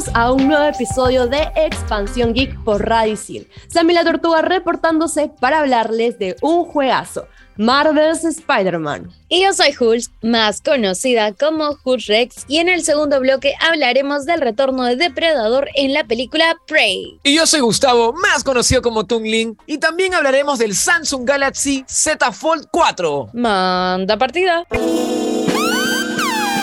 Bienvenidos a un nuevo episodio de Expansión Geek por Radio Isil. Sammy la Tortuga reportándose para hablarles de un juegazo. Marvel's Spider-Man. Y yo soy Hulz, más conocida como Hulz Rex, y en el segundo bloque hablaremos del retorno de Depredador en la película Prey. Y yo soy Gustavo, más conocido como Tungling, y también hablaremos del Samsung Galaxy Z Fold 4. Manda partida.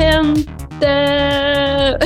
Gente.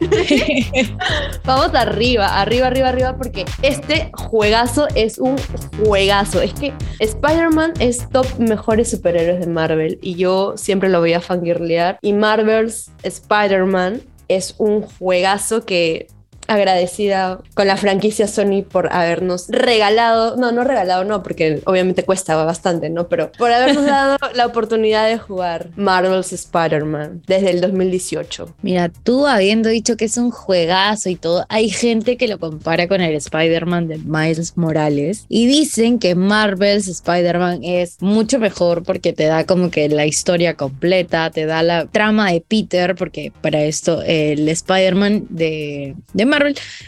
Vamos arriba, arriba, arriba, arriba, porque este juegazo es un juegazo. Es que Spider-Man es top mejores superhéroes de Marvel y yo siempre lo voy a fangirlear. Y Marvel's Spider-Man es un juegazo que agradecida con la franquicia Sony por habernos regalado, no, no regalado, no, porque obviamente cuesta bastante, ¿no? Pero por habernos dado la oportunidad de jugar Marvel's Spider-Man desde el 2018. Mira, tú habiendo dicho que es un juegazo y todo, hay gente que lo compara con el Spider-Man de Miles Morales y dicen que Marvel's Spider-Man es mucho mejor porque te da como que la historia completa, te da la trama de Peter, porque para esto el Spider-Man de, de Marvel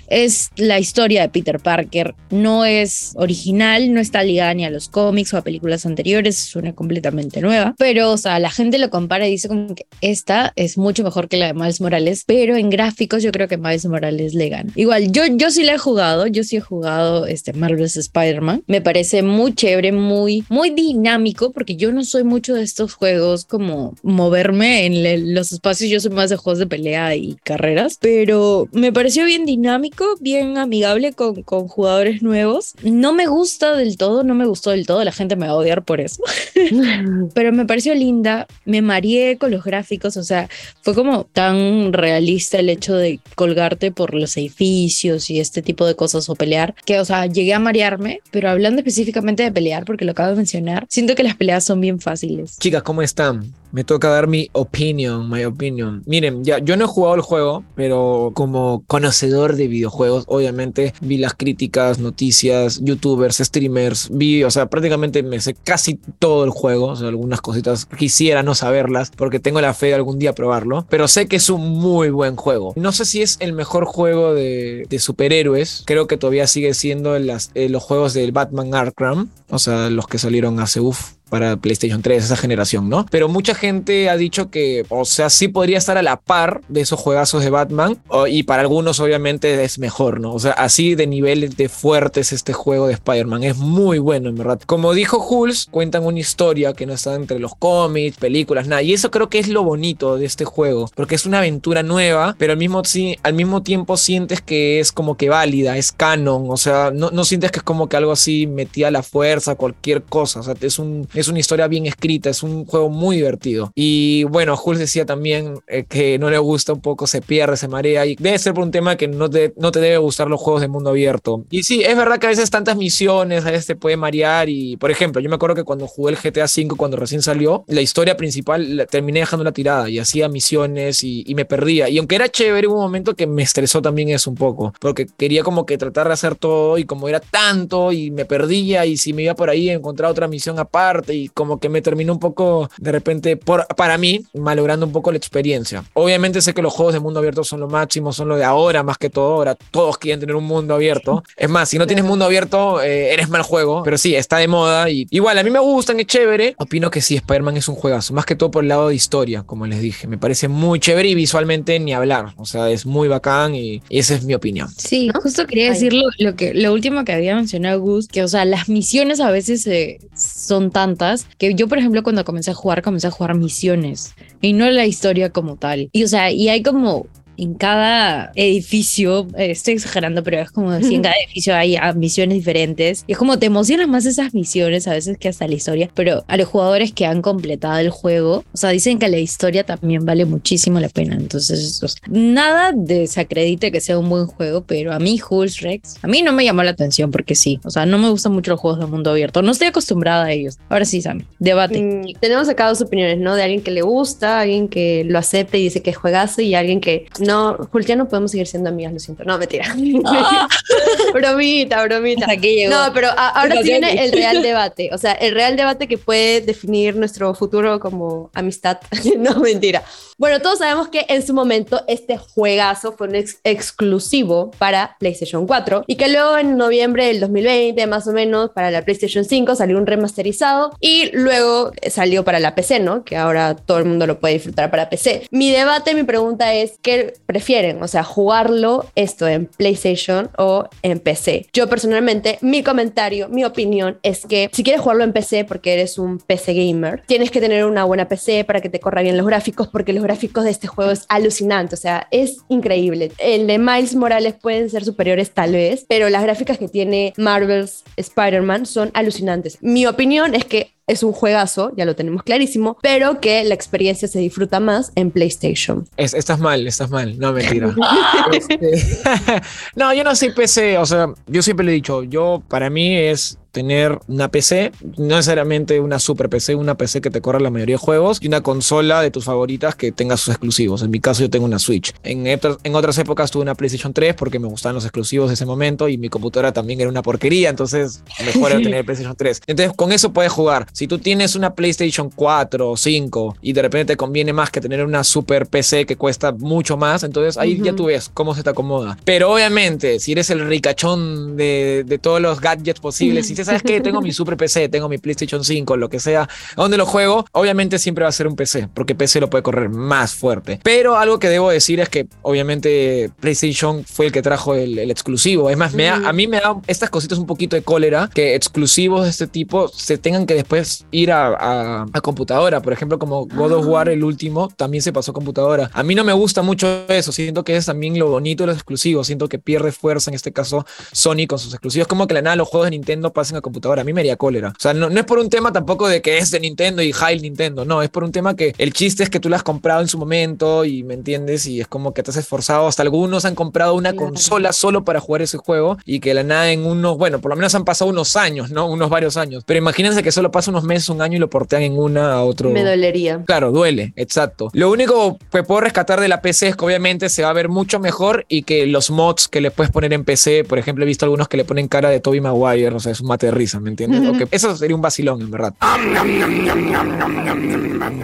es la historia de Peter Parker, no es original, no está ligada ni a los cómics o a películas anteriores, es una completamente nueva, pero o sea, la gente lo compara y dice como que esta es mucho mejor que la de Miles Morales, pero en gráficos yo creo que Miles Morales le gana. Igual, yo, yo sí la he jugado, yo sí he jugado este Marvel's Spider-Man, me parece muy chévere, muy, muy dinámico, porque yo no soy mucho de estos juegos como moverme en los espacios, yo soy más de juegos de pelea y carreras, pero me pareció bien dinámico, bien amigable con, con jugadores nuevos. No me gusta del todo, no me gustó del todo, la gente me va a odiar por eso, pero me pareció linda, me mareé con los gráficos, o sea, fue como tan realista el hecho de colgarte por los edificios y este tipo de cosas o pelear, que, o sea, llegué a marearme, pero hablando específicamente de pelear, porque lo acabo de mencionar, siento que las peleas son bien fáciles. Chicas, ¿cómo están? Me toca dar mi opinion, my opinion. Miren, ya, yo no he jugado el juego, pero como conocedor de videojuegos, obviamente vi las críticas, noticias, youtubers, streamers, vi, o sea, prácticamente me sé casi todo el juego, o sea, algunas cositas quisiera no saberlas, porque tengo la fe de algún día probarlo, pero sé que es un muy buen juego. No sé si es el mejor juego de, superhéroes, creo que todavía sigue siendo en las, los juegos del Batman Arkham, o sea, los que salieron hace uff para PlayStation 3, esa generación, ¿no? Pero mucha gente ha dicho que, o sea, sí podría estar a la par de esos juegazos de Batman, y para algunos obviamente es mejor, ¿no? O sea, así de nivel de fuerte es este juego de Spider-Man, es muy bueno, en verdad. Como dijo Hulz, cuentan una historia que no está entre los cómics, películas, nada, y eso creo que es lo bonito de este juego, porque es una aventura nueva, pero al mismo, al mismo tiempo sientes que es como que válida, es canon, o sea, no, no sientes que es como que algo así metida a la fuerza, cualquier cosa, o sea, es, un, una historia bien escrita, es un juego muy divertido. Y bueno, Jules decía también eh, que no le gusta un poco, se pierde, se marea, y debe ser por un tema que no te, no te debe gustar los juegos de mundo abierto. Y sí, es verdad que a veces tantas misiones, a veces te puede marear, y por ejemplo, yo me acuerdo que cuando jugué el GTA V, cuando recién salió, la historia principal la- terminé dejando la tirada y hacía misiones y, y me perdía. Y aunque era chévere, hubo un momento que me estresó también eso un poco, porque quería como que tratar de hacer todo y como era tanto y me perdía y si me iba por ahí encontrar otra misión aparte y como que me terminó un poco de repente por, para mí malogrando un poco la experiencia. Obviamente sé que los juegos de mundo abierto son lo máximo, son lo de ahora más que todo, ahora todos quieren tener un mundo abierto. Es más, si no tienes mundo abierto, eh, eres mal juego, pero sí, está de moda y igual a mí me gustan, es chévere. Opino que sí, Spider-Man es un juegazo, más que todo por el lado de historia, como les dije. Me parece muy chévere y visualmente ni hablar, o sea, es muy bacán y, y esa es mi opinión. Sí, justo quería decir lo, lo que, lo último que había mencionado Gus, que o sea, las misiones a veces eh, son tantas que yo, por ejemplo, cuando comencé a jugar, comencé a jugar misiones y no la historia como tal. Y o sea, y hay como en cada edificio, eh, estoy exagerando, pero es como si en cada edificio hay ah, misiones diferentes. Y es como te emocionan más esas misiones a veces que hasta la historia, pero a los jugadores que han completado el juego, o sea, dicen que la historia también vale muchísimo la pena. Entonces, o sea, nada desacredite que sea un buen juego, pero a mí Hulk Rex, a mí no me llamó la atención porque sí, o sea, no me gustan mucho los juegos de mundo abierto, no estoy acostumbrada a ellos. Ahora sí, Sammy, debate. Mm, tenemos acá dos opiniones, ¿no? De alguien que le gusta, alguien que lo acepta y dice que juegazo y alguien que no, Jul, ya no podemos seguir siendo amigas, lo siento. No, mentira. Ah. bromita, bromita. Hasta aquí llegó. No, pero a- ahora Hasta viene el real debate. O sea, el real debate que puede definir nuestro futuro como amistad. no, mentira. Bueno, todos sabemos que en su momento este juegazo fue un ex- exclusivo para PlayStation 4 y que luego en noviembre del 2020, más o menos, para la PlayStation 5 salió un remasterizado y luego salió para la PC, ¿no? Que ahora todo el mundo lo puede disfrutar para PC. Mi debate, mi pregunta es, ¿qué prefieren? O sea, jugarlo esto en PlayStation o en PC. Yo personalmente, mi comentario, mi opinión es que si quieres jugarlo en PC porque eres un PC gamer, tienes que tener una buena PC para que te corra bien los gráficos porque los gráficos de este juego es alucinante, o sea, es increíble. El de Miles Morales pueden ser superiores tal vez, pero las gráficas que tiene Marvel's Spider-Man son alucinantes. Mi opinión es que es un juegazo, ya lo tenemos clarísimo, pero que la experiencia se disfruta más en PlayStation. Es- estás mal, estás mal. No, mentira. Este, no, yo no soy PC. O sea, yo siempre le he dicho, yo para mí es tener una PC, no necesariamente una super PC, una PC que te corra la mayoría de juegos y una consola de tus favoritas que tenga sus exclusivos. En mi caso yo tengo una Switch. En, otras- en otras épocas tuve una PlayStation 3 porque me gustaban los exclusivos de ese momento y mi computadora también era una porquería, entonces mejor era tener PlayStation 3. Entonces con eso puedes jugar. Si tú tienes una PlayStation 4 o 5 y de repente te conviene más que tener una super PC que cuesta mucho más, entonces ahí ya tú ves cómo se te acomoda. Pero obviamente, si eres el ricachón de, de todos los gadgets posibles, si sabes que tengo mi super PC, tengo mi PlayStation 5, lo que sea, ¿a dónde lo juego? Obviamente siempre va a ser un PC, porque PC lo puede correr más fuerte. Pero algo que debo decir es que obviamente PlayStation fue el que trajo el, el exclusivo. Es más, me da- a mí me da estas cositas un poquito de cólera que exclusivos de este tipo se tengan que después ir a, a- a computadora. Por ejemplo, como God of War, el último, también se pasó a computadora. A mí no me gusta mucho eso. Siento que es también lo bonito de los exclusivos. Siento que pierde fuerza en este caso Sony con sus exclusivos. Como que la nada los juegos de Nintendo pasen a computadora. A mí me haría cólera. O sea, no, no es por un tema tampoco de que es de Nintendo y high Nintendo. No, es por un tema que el chiste es que tú lo has comprado en su momento y me entiendes y es como que te has esforzado. Hasta algunos han comprado una consola solo para jugar ese juego y que la nada en unos, bueno, por lo menos han pasado unos años, ¿no? Unos varios años. Pero imagínense que solo pasa unos meses, un año y lo portean en una a otro. Me dolería. Claro, duele, exacto. Lo único que puedo rescatar de la PC es que obviamente se va a ver mucho mejor y que los mods que le puedes poner en PC, por ejemplo, he visto algunos que le ponen cara de Toby Maguire, o sea, es un mate de risa, ¿me entiendes? Eso sería un vacilón, en verdad.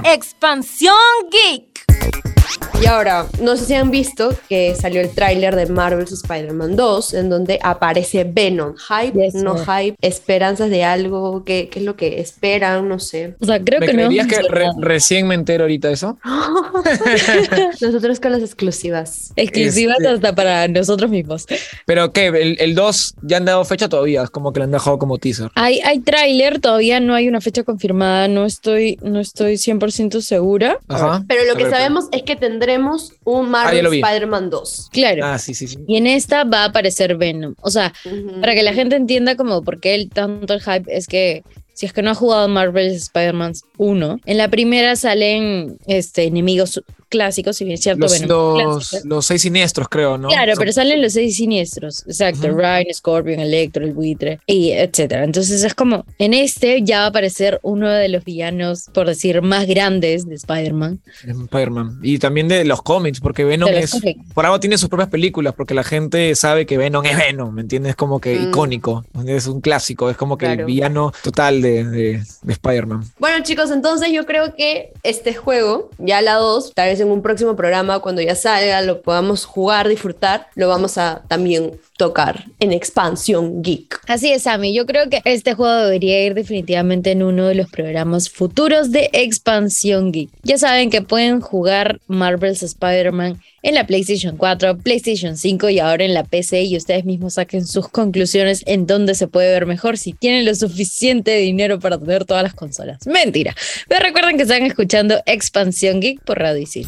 Expansión Geek. Y ahora, no sé si han visto que salió el tráiler de Marvel's Spider-Man 2, en donde aparece Venom. Hype, Yes, no sir. hype, esperanzas de algo, ¿qué, qué es lo que esperan? No sé. O sea, creo ¿Me que no. que re- recién me entero ahorita eso? Nosotros con las exclusivas. Exclusivas Este- hasta para nosotros mismos. Pero que el, el 2 ya han dado fecha todavía, es como que lo han dejado como teaser. Hay, hay tráiler, todavía no hay una fecha confirmada, no estoy, no estoy 100% segura. Ajá. Pero lo que ver, sabemos es que tendremos un Ah, Marvel. Spider-Man 2. Claro. Ah, sí, sí, sí. Y en esta va a aparecer Venom. O sea, para que la gente entienda como por qué el, tanto el hype es que si es que no ha jugado Marvel's Spider-Man 1, en la primera salen este, enemigos clásicos, si bien es cierto, Los, Venom los, seis siniestros, creo, ¿no? Claro, Son- pero salen los seis siniestros. Exacto. Ryan, Scorpion, Electro, el buitre, y etcétera. Entonces es como, en este ya va a aparecer uno de los villanos, por decir, más grandes de Spider-Man. Spider-Man. Y también de los cómics, porque Venom es. cómics. Por algo tiene sus propias películas, porque la gente sabe que Venom es Venom, ¿me entiendes? Es como que Mm. icónico, es un clásico, es como que el villano total de, de- de Spider-Man. Bueno, chicos, entonces yo creo que este juego, ya la 2, tal vez en un próximo programa, cuando ya salga, lo podamos jugar, disfrutar, lo vamos a también tocar en Expansión Geek. Así es, Sammy. Yo creo que este juego debería ir definitivamente en uno de los programas futuros de Expansión Geek. Ya saben que pueden jugar Marvel's Spider-Man en la PlayStation 4, PlayStation 5 y ahora en la PC y ustedes mismos saquen sus conclusiones en dónde se puede ver mejor si tienen lo suficiente dinero para tener todas las consolas. Mentira. Pero recuerden que están escuchando Expansión Geek por Radio Isil.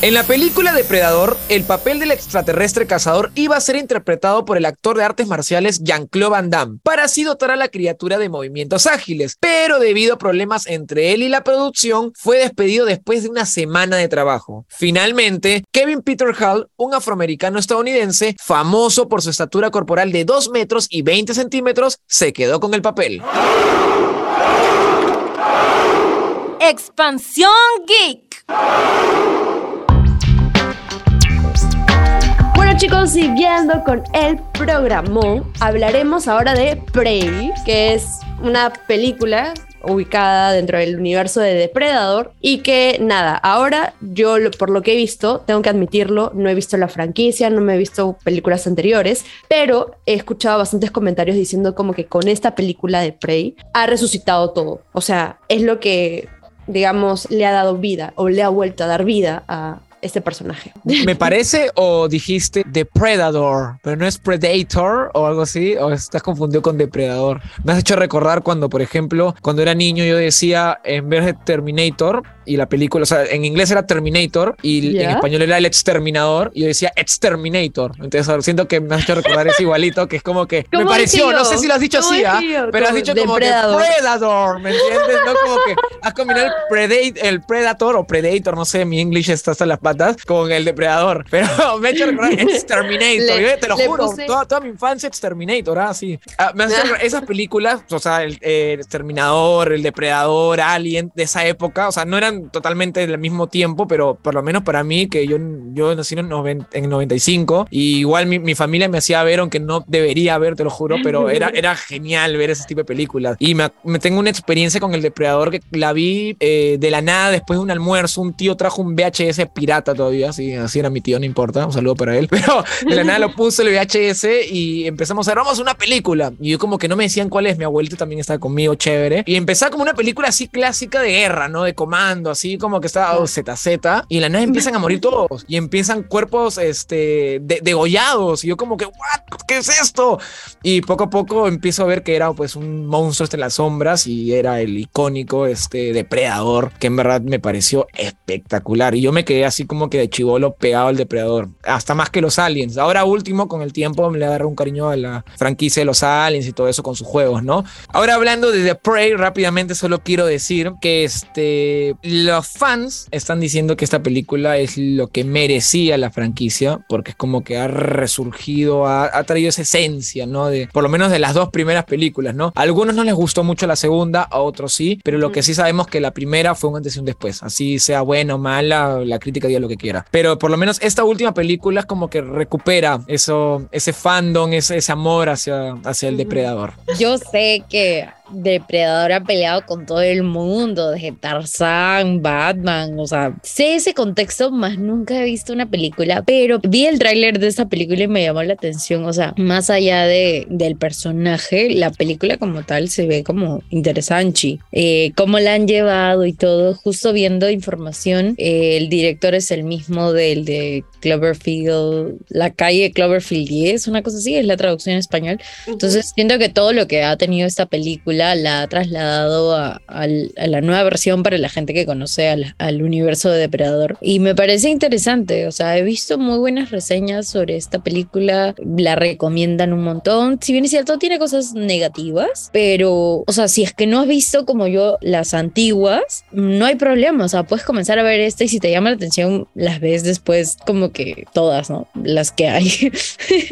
545. En la película Depredador, el papel del extraterrestre cazador iba a ser interpretado por el actor de artes marciales Jean-Claude Van Damme, para así dotar a la criatura de movimientos ágiles, pero debido a problemas entre él y la producción, fue despedido después de una semana de trabajo. Finalmente, Kevin Peter Hall, un afroamericano estadounidense, famoso por su estatura corporal de 2 metros y 20 centímetros, se quedó con el papel. Expansión Geek. Chicos, siguiendo con el programa, hablaremos ahora de Prey, que es una película ubicada dentro del universo de Depredador y que nada, ahora yo por lo que he visto, tengo que admitirlo, no he visto la franquicia, no me he visto películas anteriores, pero he escuchado bastantes comentarios diciendo como que con esta película de Prey ha resucitado todo, o sea, es lo que digamos le ha dado vida o le ha vuelto a dar vida a este personaje. ¿Me parece o dijiste Depredator, pero no es Predator o algo así? ¿O estás confundido con Depredador? Me has hecho recordar cuando, por ejemplo, cuando era niño yo decía, en vez de Terminator, y la película, o sea, en inglés era Terminator y ¿Ya? en español era el exterminador, y yo decía Exterminator. Entonces siento que me has hecho recordar ese igualito, que es como que me ¿Cómo pareció, no sé si lo has dicho ¿Cómo así, yo? pero has dicho como Depredador. que Predator, ¿me entiendes? No como que has combinado el, predate, el Predator o Predator, no sé, mi English está hasta las patas, con el depredador. Pero me ha hecho recordar Exterminator. Le- yo te lo juro, puse- toda, toda mi infancia Exterminator, ah, sí. Ah, me esas películas, o sea, el, el Exterminador, el Depredador, Alien, de esa época, o sea, no eran totalmente del mismo tiempo, pero por lo menos para mí, que yo, yo nací en, noven- en 95, y igual mi, mi familia me hacía ver, aunque no debería ver, te lo juro, pero era, era genial ver ese tipo de películas. Y me, me tengo una experiencia con el Depredador que la vi eh, de la nada después de un almuerzo. Un tío trajo un VHS pirata todavía, así, así era mi tío, no importa, un saludo para él. Pero de la nada lo puso el VHS y empezamos a ver, vamos a una película. Y yo como que no me decían cuál es, mi abuelito también estaba conmigo, chévere. Y empezaba como una película así clásica de guerra, ¿no? De comando, así como que estaba oh, ZZ. Y de la nada empiezan a morir todos. Y empiezan cuerpos este, de- degollados. Y yo como que, ¿what? ¿Qué es esto? Y poco a poco empiezo a ver que era pues un monstruo este en las sombras y era el icónico este depredador que en verdad me pareció espectacular y yo me quedé así como que de chivolo pegado al depredador hasta más que los aliens. Ahora último con el tiempo me le agarré un cariño a la franquicia de los aliens y todo eso con sus juegos no ahora hablando de The Prey rápidamente solo quiero decir que este los fans están diciendo que esta película es lo que merecía la franquicia porque es como que ha resurgido ha, ha traído esa esencia no de por lo menos de las dos primeras películas no a algunos no les gustó mucho la segunda a otros sí pero lo que sí sabemos que la primera fue un antes y un después. Así sea buena o mala la crítica diga lo que quiera. Pero por lo menos esta última película es como que recupera eso ese fandom ese, ese amor hacia hacia el depredador. Yo sé que Depredador ha peleado con todo el mundo, desde Tarzán, Batman, o sea, sé ese contexto, más nunca he visto una película, pero vi el tráiler de esta película y me llamó la atención, o sea, más allá de, del personaje, la película como tal se ve como interesante, eh, cómo la han llevado y todo, justo viendo información, eh, el director es el mismo del de Cloverfield, la calle Cloverfield 10, una cosa así, es la traducción en español. Entonces siento que todo lo que ha tenido esta película la ha trasladado a, la nueva versión para la gente que conoce al, al universo de Depredador. Y me parece interesante, o sea, he visto muy buenas reseñas sobre esta película, la recomiendan un montón. Si bien es cierto, tiene cosas negativas, pero, o sea, si es que no has visto como yo las antiguas, no hay problema, o sea, puedes comenzar a ver esta y si te llama la atención, las ves después como que todas, ¿no? Las que hay.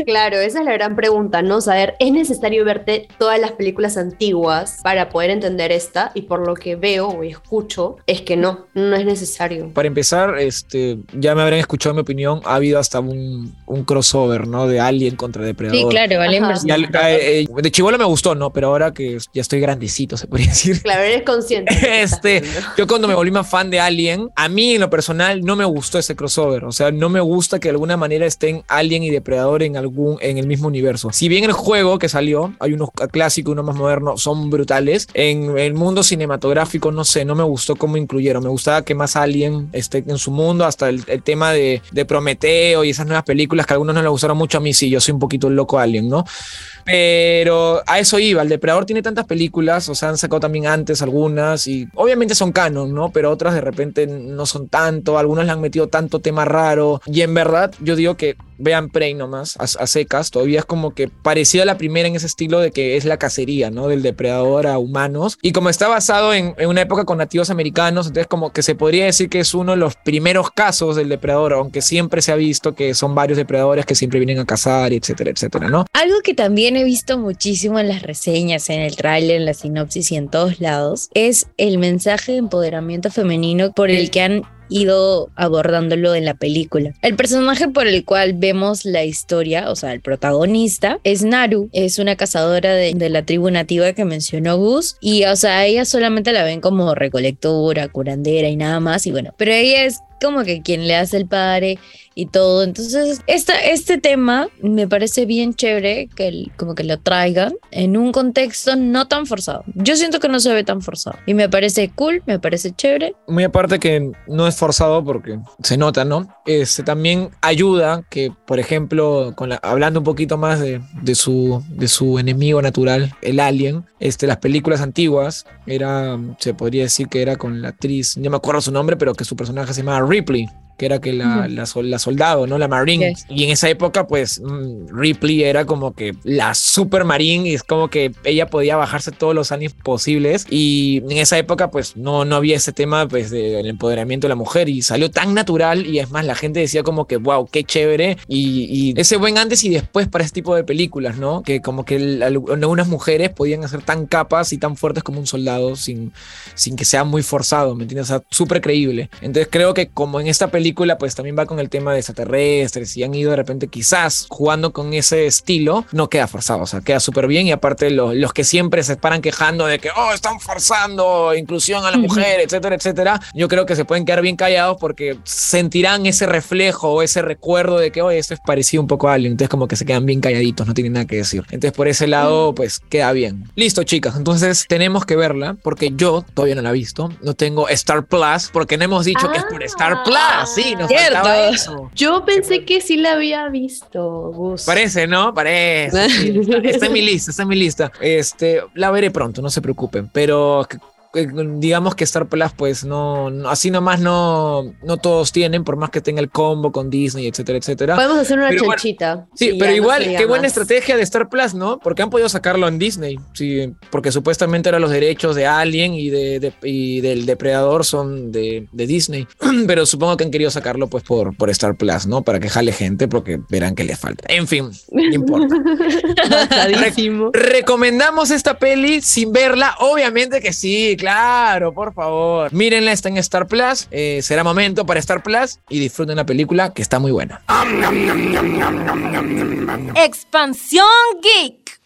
Claro, esa es la gran pregunta, ¿no? Saber, ¿es necesario verte todas las películas antiguas para poder entender esta? Y por lo que veo o escucho, es que no, no es necesario. Para empezar, este, ya me habrán escuchado mi opinión, ha habido hasta un, un crossover, ¿no? De Alien contra Depredador. Sí, claro, vale Ajá. Y al- eh, eh, de chivolo me gustó, ¿no? Pero ahora que ya estoy grandecito, se podría decir. Claro, eres consciente. Este, yo cuando me volví más fan de Alien, a mí en lo personal no me gustó ese crossover. O sea, no me gusta que de alguna manera estén Alien y Depredador en algún, en el mismo universo. Si bien el juego que salió, hay unos clásicos, uno más moderno, son brutales. En el mundo cinematográfico, no sé, no me gustó cómo incluyeron. Me gustaba que más Alien esté en su mundo, hasta el, el tema de, de Prometeo y esas nuevas películas que a algunos no les gustaron mucho a mí, sí, yo soy un poquito el loco Alien, ¿no? Pero a eso iba, el Depredador tiene tantas películas, o sea, han sacado también antes algunas y obviamente son canon, ¿no? Pero otras de repente no son tanto, algunas le han metido tanto tema raro y en verdad yo digo que vean Prey nomás, a, secas, todavía es como que parecida a la primera en ese estilo de que es la cacería, ¿no? Del depredador a humanos. Y como está basado en, en, una época con nativos americanos, entonces como que se podría decir que es uno de los primeros casos del depredador, aunque siempre se ha visto que son varios depredadores que siempre vienen a cazar, etcétera, etcétera, ¿no? Algo que también he visto muchísimo en las reseñas, en el tráiler, en la sinopsis y en todos lados, es el mensaje de empoderamiento femenino por el que han ido abordándolo en la película. El personaje por el cual vemos la historia, o sea, el protagonista, es Naru, es una cazadora de, la tribu nativa que mencionó Gus, y o sea, ella solamente la ven como recolectora, curandera y nada más, y bueno, pero ella es como que quien le hace el padre y todo. Entonces, esta, este tema me parece bien chévere que el- como que lo traigan en un contexto no tan forzado. Yo siento que no se ve tan forzado y me parece cool, me parece chévere. muy aparte que no es forzado porque se nota, ¿no? Este también ayuda que, por ejemplo, con la- hablando un poquito más de, de su, de su enemigo natural, el alien, este, las películas antiguas, era, se podría decir que era con la actriz, no me acuerdo su nombre, pero que su personaje se llamaba Ripley que era que la, Ujú. la, sol- la soldado, ¿no? La Marine. Yes. Y en esa época, pues, mm, Ripley era como que la super Marine y es como que ella podía bajarse todos los años posibles. Y en esa época, pues, no, no había ese tema, pues, del empoderamiento de la mujer y salió tan natural y es más, la gente decía como que, wow, qué chévere. Y, y ese buen antes y después para este tipo de películas, ¿no? Que como que el- algunas mujeres podían ser tan capas y tan fuertes como un soldado sin, sin que sea muy forzado, ¿me entiendes? O sea, súper creíble. Entonces creo que como en esta película, pues también va con el tema de extraterrestres y han ido de repente quizás jugando con ese estilo, no queda forzado, o sea, queda súper bien y aparte lo- los que siempre se paran quejando de que, oh, están forzando inclusión a la mujer, etcétera, etcétera, yo creo que se pueden quedar bien callados porque sentirán ese reflejo o ese recuerdo de que, oye, esto es parecido un poco a alguien, entonces como que se quedan bien calladitos, no tienen nada que decir. Entonces por ese lado, pues queda bien. Listo, chicas, entonces tenemos que verla porque yo todavía no la he visto, no tengo Star Plus porque no hemos dicho que es por Star Plus, sí, nos Cierto. faltaba eso. Yo pensé que sí la había visto, Gus. Parece, ¿no? Parece. sí. Está, está en mi lista, está en mi lista. Este, la veré pronto, no se preocupen. Pero digamos que Star Plus, pues no, no- así nomás no, no todos tienen, por más que tenga el combo con Disney, etcétera, etcétera. Podemos hacer una Pero bueno, chanchita. Sí, pero igual, qué buena más. estrategia de Star Plus, ¿no? Porque han podido sacarlo en Disney, sí, porque supuestamente eran los derechos de Alien y, de, de- y del Depredador son de, de Disney, pero supongo que han querido sacarlo pues por, por Star Plus, ¿no? Para que jale gente, porque verán que les falta. En fin, no importa. Basadísimo. ¿Recomendamos esta peli sin verla? Obviamente que sí, claro, por favor. Mírenla, está en Star Plus. eh, será momento para Star Plus y disfruten la película que está muy buena. Expansión Geek.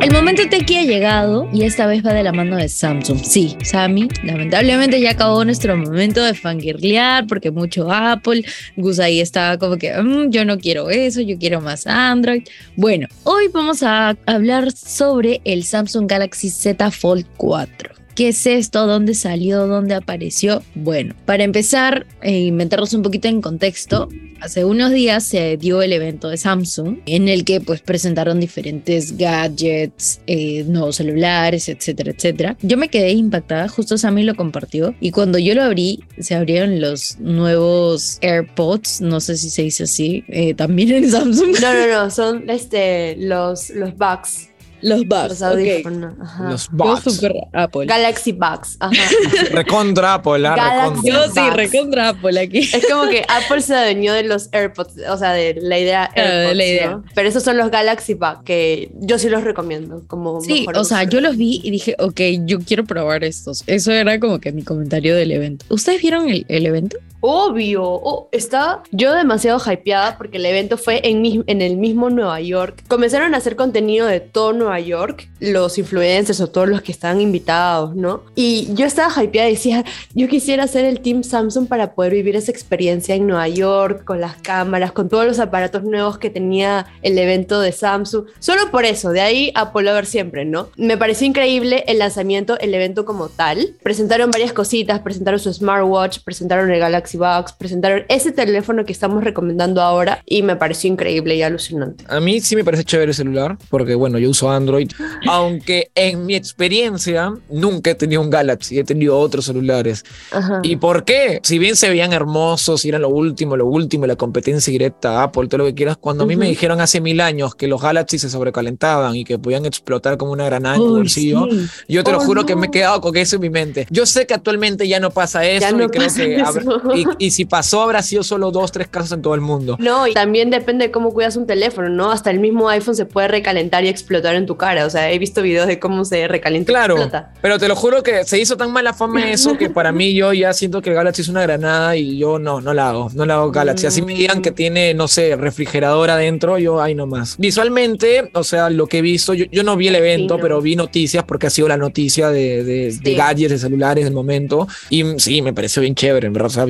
El momento Tequi ha llegado y esta vez va de la mano de Samsung. Sí, Sammy, lamentablemente ya acabó nuestro momento de fangirlear porque mucho Apple. Gus ahí estaba como que, "Mm, yo no quiero eso, yo quiero más Android. Bueno, hoy vamos a hablar sobre el Samsung Galaxy Z Fold 4. ¿Qué es esto? ¿Dónde salió? ¿Dónde apareció? Bueno, para empezar e meternos un poquito en contexto, hace unos días se dio el evento de Samsung en el que pues presentaron diferentes gadgets, eh, nuevos celulares, etcétera, etcétera. Yo me quedé impactada, justo Sammy lo compartió y cuando yo lo abrí se abrieron los nuevos AirPods, no sé si se dice así, eh, también en Samsung. No, no, no, son este, los, los bugs. Los Los bugs, ok. audífonos. ajá. Los Yo super Apple. Galaxy Bugs. Ajá. Recontra Apple, ah, Galaxy. recontra. Yo sí, Bugs. recontra Apple aquí. Es como que Apple se adueñó de los AirPods, o sea, de la idea Claro, de AirPods, la idea. ¿no? Pero esos son los Galaxy Bugs, que yo sí los recomiendo como Sí, mejor o sea, yo los vi y dije, ok, yo quiero probar estos. Eso era como que mi comentario del evento. ¿Ustedes vieron el, el evento? Obvio. Oh, estaba yo demasiado hypeada porque el evento fue en, mi- en el mismo Nueva York. Comenzaron a hacer contenido de todo Nueva York, los influencers o todos los que estaban invitados, ¿no? Y yo estaba hypeada y decía, yo quisiera ser el Team Samsung para poder vivir esa experiencia en Nueva York, con las cámaras, con todos los aparatos nuevos que tenía el evento de Samsung. Solo por eso, de ahí a ver siempre, ¿no? Me pareció increíble el lanzamiento, el evento como tal. Presentaron varias cositas, presentaron su smartwatch, presentaron el Galaxy Box, presentaron ese teléfono que estamos recomendando ahora y me pareció increíble y alucinante. A mí sí me parece chévere el celular, porque bueno, yo uso Android, aunque en mi experiencia nunca he tenido un Galaxy, he tenido otros celulares. Ajá. ¿Y por qué? Si bien se veían hermosos, y eran lo último, lo último, la competencia directa, Apple, todo lo que quieras, cuando a mí me dijeron hace mil años que los Galaxy se sobrecalentaban y que podían explotar como una granada en tu bolsillo, sí. yo te lo Oh, juro que no. me he quedado con eso en mi mente. Yo sé que actualmente ya no pasa eso no y creo pasa que eso. Y, y si pasó habrá sido solo dos, tres casos en todo el mundo. No, y también depende de cómo cuidas un teléfono, ¿no? Hasta el mismo iPhone se puede recalentar y explotar en tu cara. O sea, he visto videos de cómo se recalienta y Claro, explota. pero te lo juro que se hizo tan mala fama eso que para mí yo ya siento que Galaxy es una granada y yo no, no la hago, no la hago Galaxy. Así me digan que tiene, no sé, refrigerador adentro, yo ahí nomás. Visualmente, o sea, lo que he visto, yo, yo no vi el evento, Sí, no. pero vi noticias porque ha sido la noticia de, de, de Sí. gadgets, de celulares del momento. Y sí, me pareció bien chévere, en verdad. O sea,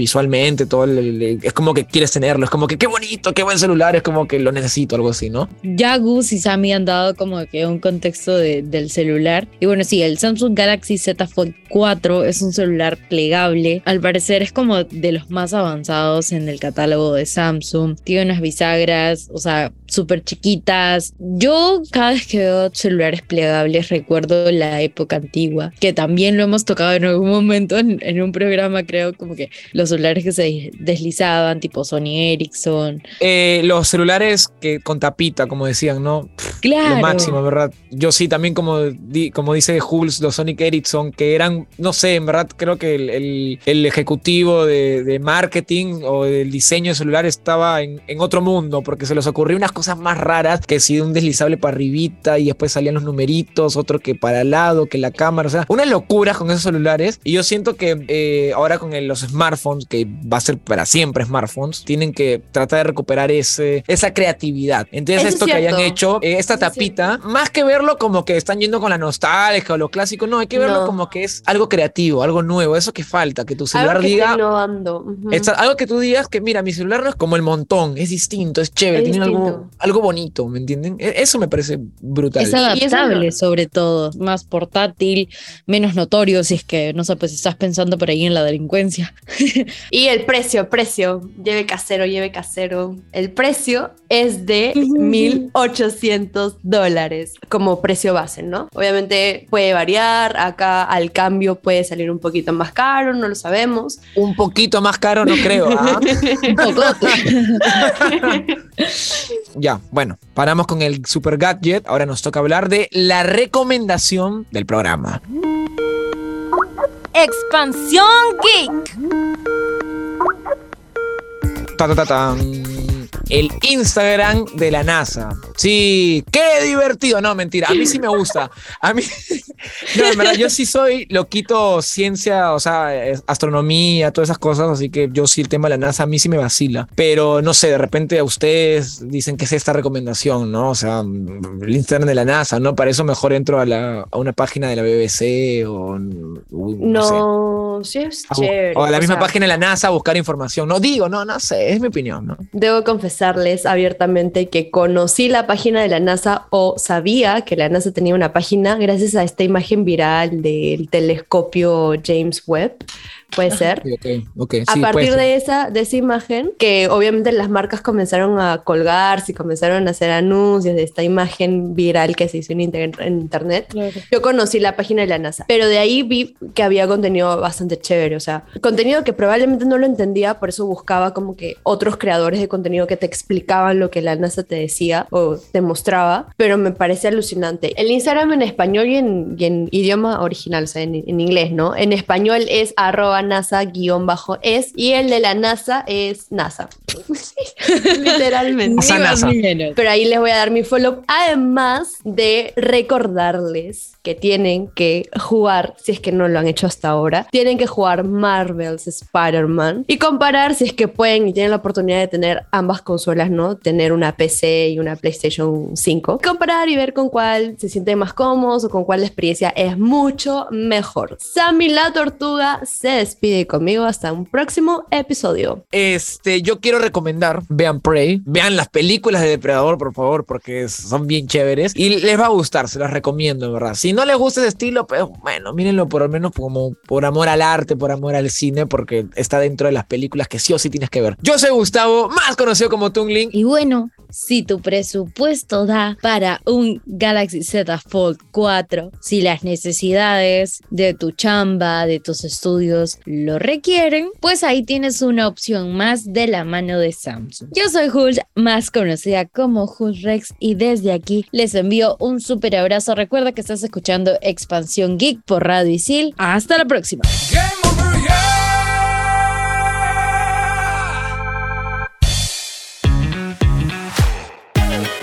todo es como que quieres tenerlo, es como que qué bonito, qué buen celular, es como que lo necesito, algo así, ¿no? Ya Gus y Sammy han dado como que un contexto de- del celular. Y bueno, sí, el Samsung Galaxy Z Fold 4 es un celular plegable. Al parecer es como de los más avanzados en el catálogo de Samsung. Tiene unas bisagras, o sea, súper chiquitas. Yo cada vez que veo celulares plegables recuerdo la época antigua, que también lo hemos tocado en algún momento en, en un programa, creo, como que los celulares que se deslizaban, tipo Sony Ericsson. Eh, los celulares que con tapita, como decían, ¿no? Claro. Lo máximo, verdad. Yo sí, también como, di- como dice Jules, los Sonic Ericsson, que eran, no sé, en verdad creo que el, el- el ejecutivo de, de marketing o del diseño de celular estaba en, en otro mundo, porque se les ocurrió unas cosas más raras, que si un deslizable para arribita y después salían los numeritos, otro que para al lado, que la cámara, o sea, unas locuras con esos celulares. Y yo siento que eh, ahora con el- los smartphones, que va a ser para siempre smartphones, tienen que tratar de recuperar ese, esa creatividad. Entonces, es esto que hayan hecho, eh, esta es tapita, más que verlo como que están yendo con la nostalgia o lo clásico, no, hay que verlo No. como que es algo creativo, algo nuevo, eso que falta, que tu celular Algo que diga. Ujú. Exa- algo que tú digas que, mira, mi celular no es como el montón, es distinto, es chévere, Es tiene algo, algo bonito, ¿me entienden? E- Eso me parece brutal. Es y adaptable sobre todo, más portátil, menos notorio si es que, no sé, pues estás pensando por ahí en la delincuencia. Y el precio, precio, lleve casero, lleve casero. El precio es de 1.800 dólares como precio base, ¿no? Obviamente puede variar, acá al cambio puede salir un poquito más caro, no lo sabemos. Un poquito más caro, no creo. ¿ah? Un poco. ya, bueno, paramos con el super gadget. Ahora nos toca hablar de la recomendación del programa. Expansión Geek. Ta, ta, ta. El Instagram de la NASA. Sí, qué divertido. No, mentira. A mí sí me gusta. A mí. No, en verdad, yo sí soy loquito ciencia, o sea, astronomía, todas esas cosas. Así que yo sí, el tema de la NASA a mí sí me vacila. Pero no sé, de repente a ustedes dicen que es esta recomendación, ¿no? O sea, el Instagram de la NASA, ¿no? Para eso mejor entro a, la, a una página de la BBC o. uy, no sé. No, sí es A bu- chévere. o a la o misma sea, página de la NASA a buscar información. No digo, no, no sé, es mi opinión, ¿no? Debo confesarles abiertamente que conocí la página de la NASA o sabía que la NASA tenía una página gracias a esta imagen viral del telescopio James Webb. Puede ser. Ok, ok, A sí, partir de esa, de esa imagen, que obviamente las marcas comenzaron a colgarse y comenzaron a hacer anuncios de esta imagen viral que se hizo en, inter- en internet, yo conocí la página de la NASA, pero de ahí vi que había contenido bastante chévere, o sea, contenido que probablemente no lo entendía, por eso buscaba como que otros creadores de contenido que te explicaban lo que la NASA te decía o te mostraba, pero me parece alucinante. El Instagram en español y en, y en idioma original, o sea, en, en inglés, ¿no? En español es arroba NASA-es y el de la NASA es NASA. Literalmente. Ni menos. Pero ahí les voy a dar mi follow, además de recordarles que tienen que jugar, si es que no lo han hecho hasta ahora, tienen que jugar Marvel's Spider-Man y comparar si es que pueden y tienen la oportunidad de tener ambas consolas, ¿no? Tener una PC y una PlayStation 5. Comparar y ver con cuál se sienten más cómodos o con cuál la experiencia es mucho mejor. Sammy la Tortuga se despide conmigo hasta un próximo episodio. Este, yo quiero recomendar, vean Prey, vean las películas de Depredador, por favor, porque son bien chéveres y les va a gustar, se las recomiendo, en verdad. Si no les gusta ese estilo, pues bueno, mírenlo por lo menos como por amor al arte, por amor al cine, porque está dentro de las películas que sí o sí tienes que ver. Yo soy Gustavo, más conocido como Tungling. Y bueno, si tu presupuesto da para un Galaxy Z Fold 4, si las necesidades de tu chamba, de tus estudios lo requieren, pues ahí tienes una opción más de la mano de Samsung. Yo soy Hulk, más conocida como Hulk Rex, y desde aquí les envío un súper abrazo. Recuerda que estás escuchando Expansión Geek por Radio Isil. Hasta la próxima.